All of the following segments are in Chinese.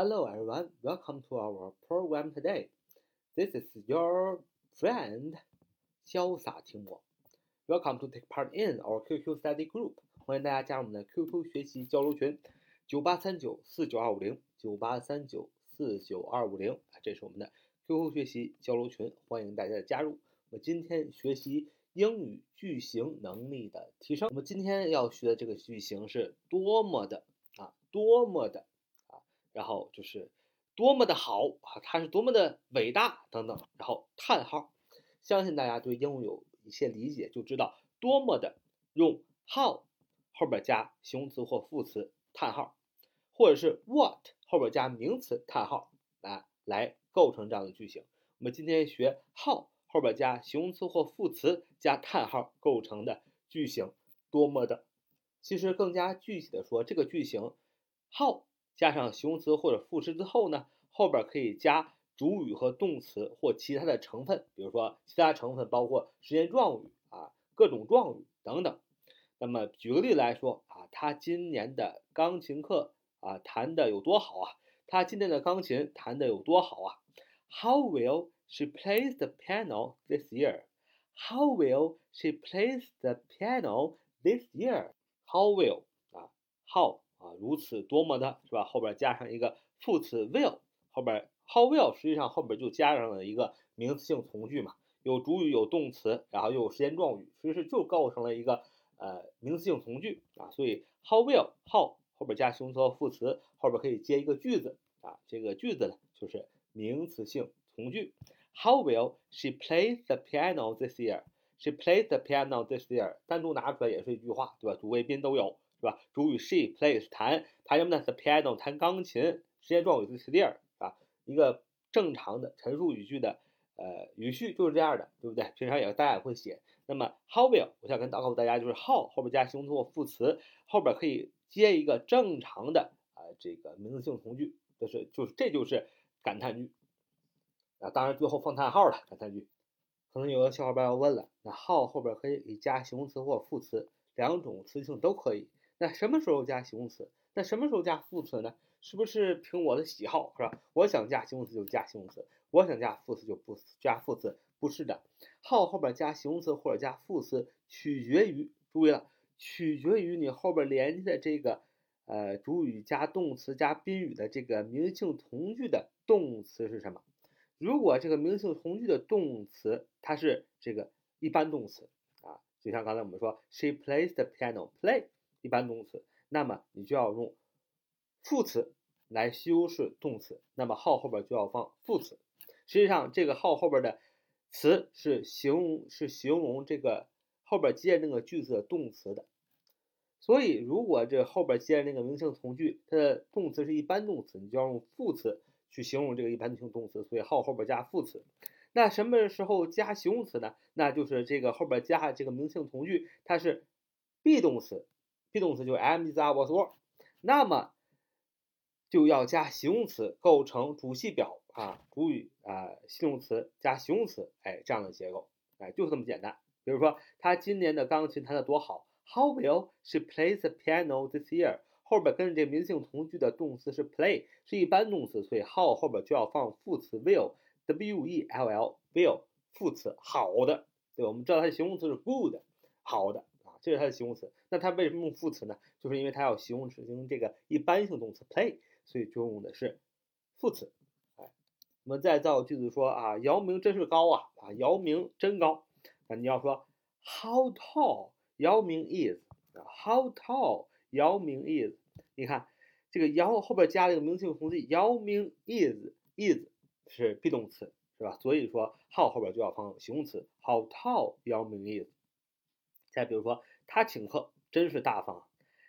Hello everyone, welcome to our program today. This is your friend 潇洒听我。Welcome to take part in our QQ study group. 欢迎大家加入我们的 QQ 学习交流群，九八三九四九二五零九八三九四九二五零，这是我们的 QQ 学习交流群，欢迎大家的加入。我们今天学习英语句型能力的提升。我们今天要学的这个句型是多么的啊，多么的，然后就是多么的好啊，它是多么的伟大等等，然后叹号。相信大家对英语有一些理解，就知道多么的用 how 后边加形容词或副词叹号，或者是 what 后边加名词叹号来来构成这样的句型。我们今天学 how 后边加形容词或副词加叹号构成的句型，多么的。其实更加具体的说，这个句型 how 加上形容词或者副词之后呢，后边可以加主语和动词或其他的成分，比如说其他成分包括时间状语啊、各种状语等等。那么举个例子来说啊，他今年的钢琴课啊弹的有多好啊？他今年的钢琴弹的有多好啊？How well she plays the piano this year? How well she plays the piano this year? How well 啊，how 啊，如此多么的是吧？后边加上一个副词 will，后边 how well 实际上后边就加上了一个名词性从句嘛，有主语有动词，然后又有时间状语，其实就构成了一个。呃，名词性从句啊，所以 how will how 后边加形容词和副词，后边可以接一个句子啊，这个句子呢就是名词性从句。How will she play the piano this year? She plays the piano this year。单独拿出来也是一句话，对吧？主谓宾都有，是吧？主语 she plays 弹，弹什么呢？The piano 弹钢琴。时间状语 this year 啊，一个正常的陈述语句的呃语序就是这样的，对不对？平常也大家也会写。那么 how will 我想跟告诉大家，就是 how 后边加形容词或副词，后边可以接一个正常的啊这个名词性从句，就是就是这就是感叹句啊，当然最后放叹号了，感叹句。可能有的小伙伴要问了，那 how 后边可以加形容词或副词，两种词性都可以。那什么时候加形容词？那什么时候加副词呢？是不是凭我的喜好是吧？我想加形容词就加形容词，我想加副词就不加副词。不是的，how 后边加形容词或者加副词，取决于注意了，取决于你后边连接的这个呃主语加动词加宾语的这个名词性从句的动词是什么。如果这个名词性从句的动词它是这个一般动词啊，就像刚才我们说 she plays the piano，play 一般动词，那么你就要用副词来修饰动词，那么 how 后边就要放副词。实际上这个 how 后边的。词是形容是形容这个后边接那个句子的动词的，所以如果这后边接那个名词性从句，它的动词是一般动词，你就要用副词去形容这个一般性动词，所以 how 后边加副词。那什么时候加形容词呢？那就是这个后边加这个名词性从句，它是 be 动词，be 动词就 am is are was were，那么就要加形容词构成主系表。啊，主语啊，形容词加形容词，哎，这样的结构，哎，就是这么简单。比如说，他今年的钢琴弹得多好，How well she plays the piano this year？后边跟着这名词性从句的动词是 play，是一般动词，所以 how 后边就要放副词 will，w e l l，will 副词，好的，对，我们知道它的形容词是 good，好的，这是它的形容词。那它为什么用副词呢？就是因为它要形容形容这个一般性动词 play，所以就用的是副词。哎我们再造句子说啊，姚明真是高啊啊，姚明真高。那你要说 How tall 姚明 is 啊，how tall 姚明 is？你看这个姚后边加了一个名词性从句，姚明 is is 是 be 动词是吧？所以说 how 后边就要放形容词，How tall 姚明 is？再比如说他请客真是大方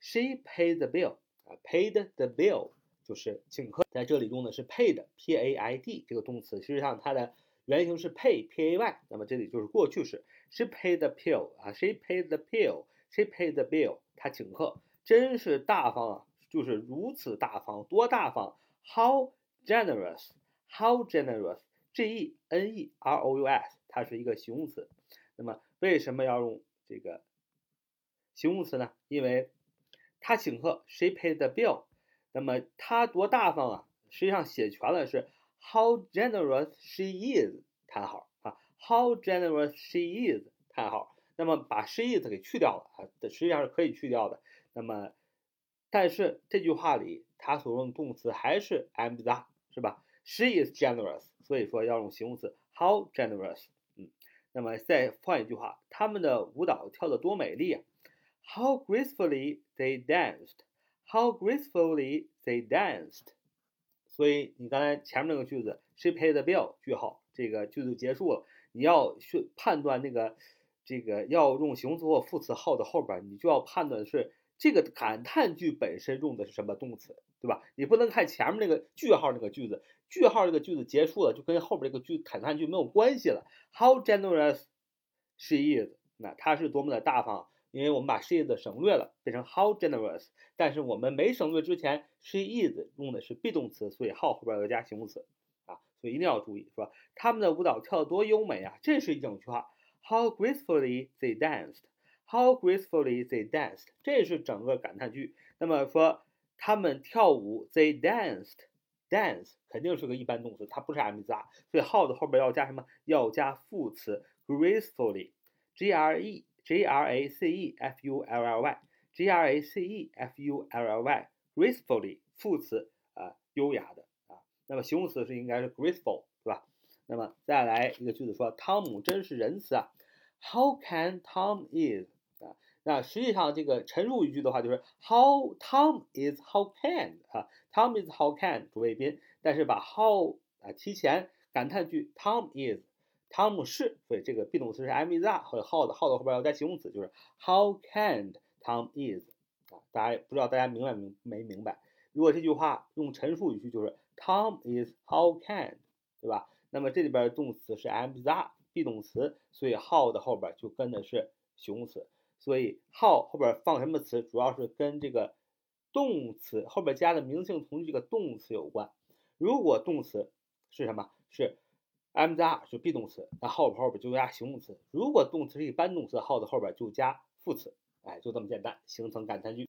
，She paid the bill 啊，paid the bill。就是请客，在这里用的是 paid，p a i d 这个动词，实际上它的原型是 pay，p a y，那么这里就是过去式，she paid the bill 啊，she paid the bill，she paid the bill，她请客，真是大方啊，就是如此大方，多大方，how generous，how generous，g e n e r o u s，它是一个形容词，那么为什么要用这个形容词呢？因为他请客，she paid the bill。那么他多大方啊？实际上写全了是 How generous she is！叹号啊，How generous she is！叹号。那么把 she is 给去掉了啊，实际上是可以去掉的。那么，但是这句话里它所用的动词还是 am that，是吧？She is generous，所以说要用形容词 how generous。嗯，那么再换一句话，他们的舞蹈跳得多美丽啊！How gracefully they danced！How gracefully they danced！所以你刚才前面那个句子，She paid the bill，句号，这个句子结束了。你要去判断那个。这个要用形容词或副词号的后边，你就要判断是这个感叹句本身用的是什么动词，对吧？你不能看前面那个句号那个句子，句号这个句子结束了，就跟后边这个句感叹句没有关系了。How generous she is，那她是多么的大方，因为我们把 she is 省略了，变成 how generous。但是我们没省略之前，she is 用的是 be 动词，所以 how 后边要加形容词啊，所以一定要注意，是吧？他们的舞蹈跳得多优美啊，这是一整句话。How gracefully they danced! How gracefully they danced! 这是整个感叹句。那么说他们跳舞，they danced. Dance 肯定是个一般动词，它不是 am that，所以 how 的后边要加什么？要加副词 gracefully. G R E G R A C E F U L L Y. G R A C E F U L L Y. Gracefully 副词啊，优雅的啊。那么形容词是应该是 graceful，对吧？那么再来一个句子说，汤姆真是仁慈啊。How can Tom is 啊？那实际上这个陈述语句的话就是 How Tom is how can 啊？Tom is how can 主谓宾，但是把 how 啊提前感叹句 Tom is 汤姆是，所以这个 be 动词是 am/is/are，或者 how 的 how 的后边要加形容词，就是 How can Tom is 啊？大家不知道大家明白明没明白？如果这句话用陈述语句就是 Tom is how can 对吧？那么这里边的动词是 am/is/are，be 动词，所以 how 的后边就跟的是形容词。所以 how 后边放什么词，主要是跟这个动词后边加的名词性从句这个动词有关。如果动词是什么？是 am 加 r 是 be 动词，那 how 后边就加形容词。如果动词是一般动词，how 的后边就加副词。哎，就这么简单，形成感叹句。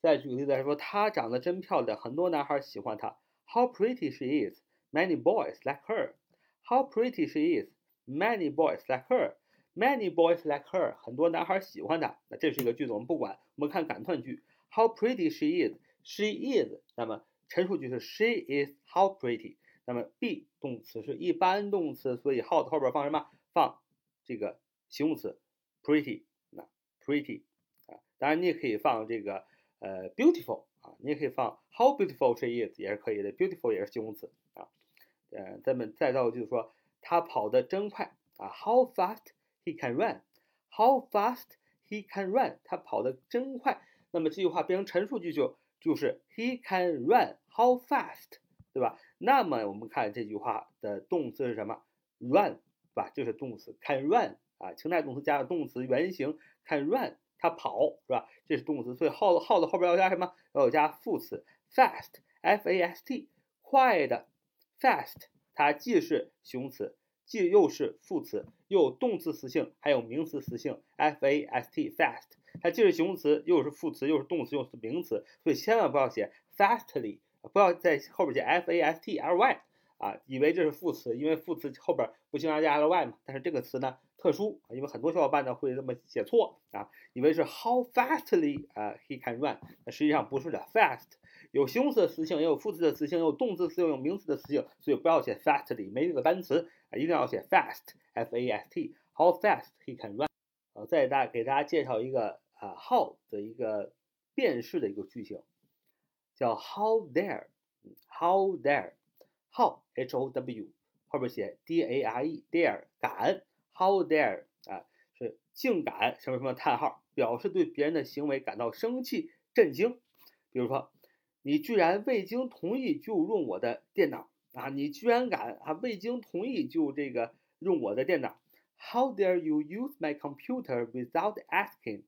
再举个例子来说，她长得真漂亮，很多男孩喜欢她。How pretty she is! Many boys like her. How pretty she is! Many boys like her. Many boys like her. 很多男孩喜欢她。那这是一个句子，我们不管，我们看感叹句。How pretty she is. She is. 那么陈述句是 She is how pretty. 那么 be 动词是一般动词，所以 how 的后边放什么？放这个形容词 pretty。那 pretty 啊，当然你也可以放这个呃 beautiful 啊，你也可以放 how beautiful she is 也是可以的。beautiful 也是形容词啊。呃，咱们再造就是说，他跑得真快啊！How fast he can run？How fast he can run？他跑得真快。那么这句话变成陈述句就就是 he can run how fast，对吧？那么我们看这句话的动词是什么？run，对吧？这是动词 can run 啊，情态动词加上动词原形 can run，它跑是吧？这是动词，所以 how how 的后边要加什么？要加副词 fast，f a s t，快的。Fast，它既是形容词，既又是副词，又有动词词性，还有名词词性。F-A-S-T，fast，它既是形容词，又是副词，又是动词，又是名词，所以千万不要写 fastly，不要在后边写 F-A-S-T-L-Y 啊，以为这是副词，因为副词后边不经常加 L-Y 嘛。但是这个词呢特殊，因为很多小伙伴呢会这么写错啊，以为是 How fastly 啊 he can run，那实际上不是的，fast。有形容词的词性，也有副词的词性，有动词词性，有名词的词性，所以不要写 fastly，没这个单词啊，一定要写 fast，f a s t，how fast he can run。好，再大给大家介绍一个啊 how 的一个变式的一个句型，叫 how dare，how dare，how h o w 后边写 d a r e dare 敢，how dare 啊是竟敢什么什么叹号，表示对别人的行为感到生气、震惊，比如说。你居然未经同意就用我的电脑啊！你居然敢啊！未经同意就这个用我的电脑？How dare you use my computer without asking?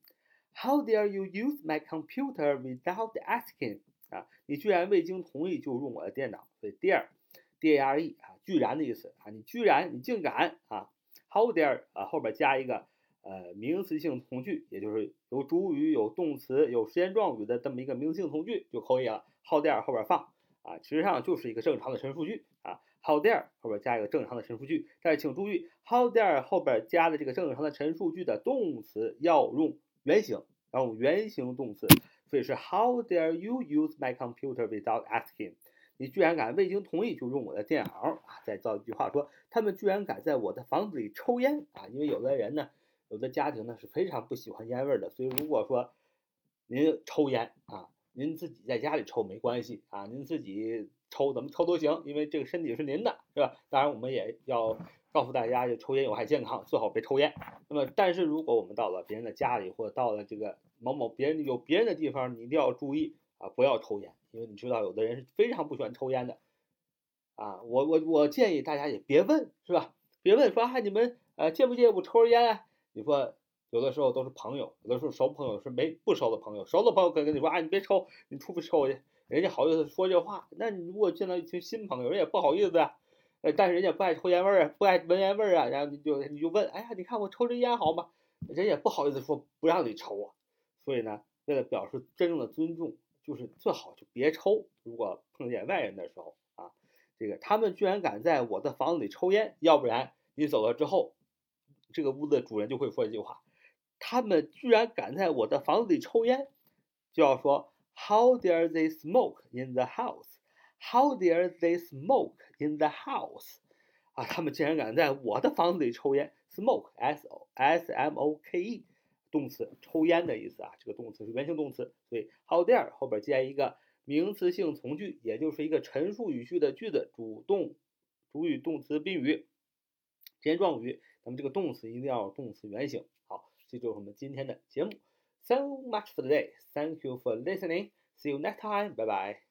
How dare you use my computer without asking? 啊！你居然未经同意就用我的电脑？所以 dare，d-a-r-e 啊，居然的意思啊！你居然，你竟敢啊！How dare 啊，后边加一个。呃，名词性从句，也就是有主语、有动词、有时间状语的这么一个名词性从句就可以了。How dare 后边放啊，实际上就是一个正常的陈述句啊。How dare 后边加一个正常的陈述句，但是请注意，How dare 后边加的这个正常的陈述句的动词要用原形，要用原形动词，所以是 How dare you use my computer without asking？你居然敢未经同意就用我的电脑啊！再造一句话说，他们居然敢在我的房子里抽烟啊！因为有的人呢，有的家庭呢是非常不喜欢烟味的，所以如果说您抽烟啊。您自己在家里抽没关系啊，您自己抽怎么抽都行，因为这个身体是您的，是吧？当然我们也要告诉大家，就抽烟有害健康，最好别抽烟。那么，但是如果我们到了别人的家里，或者到了这个某某别人有别人的地方，你一定要注意啊，不要抽烟，因为你知道有的人是非常不喜欢抽烟的啊。我我我建议大家也别问，是吧？别问说啊，你们呃介不介意我抽烟啊？你说。有的时候都是朋友，有的时候熟朋友是没不熟的朋友，熟的朋友可能跟你说啊，你别抽，你出去抽去，人家好意思说这话。那你如果见到一群新朋友，人也不好意思呀，呃，但是人家不爱抽烟味儿，不爱闻烟味儿啊，然后你就你就问，哎呀，你看我抽这烟好吗？人也不好意思说不让你抽啊。所以呢，为了表示真正的尊重，就是最好就别抽。如果碰见外人的时候啊，这个他们居然敢在我的房子里抽烟，要不然你走了之后，这个屋子的主人就会说一句话。他们居然敢在我的房子里抽烟，就要说 How dare they smoke in the house? How dare they smoke in the house? 啊，他们竟然敢在我的房子里抽烟，smoke s o s m o k e，动词，抽烟的意思啊，这个动词是原形动词，所以 How dare 后边接一个名词性从句，也就是一个陈述语序的句子，主动、主语、动词、宾语、时间状语，那么这个动词一定要动词原形。好这就是我们今天的节目。So much for today. Thank you for listening. See you next time. Bye bye.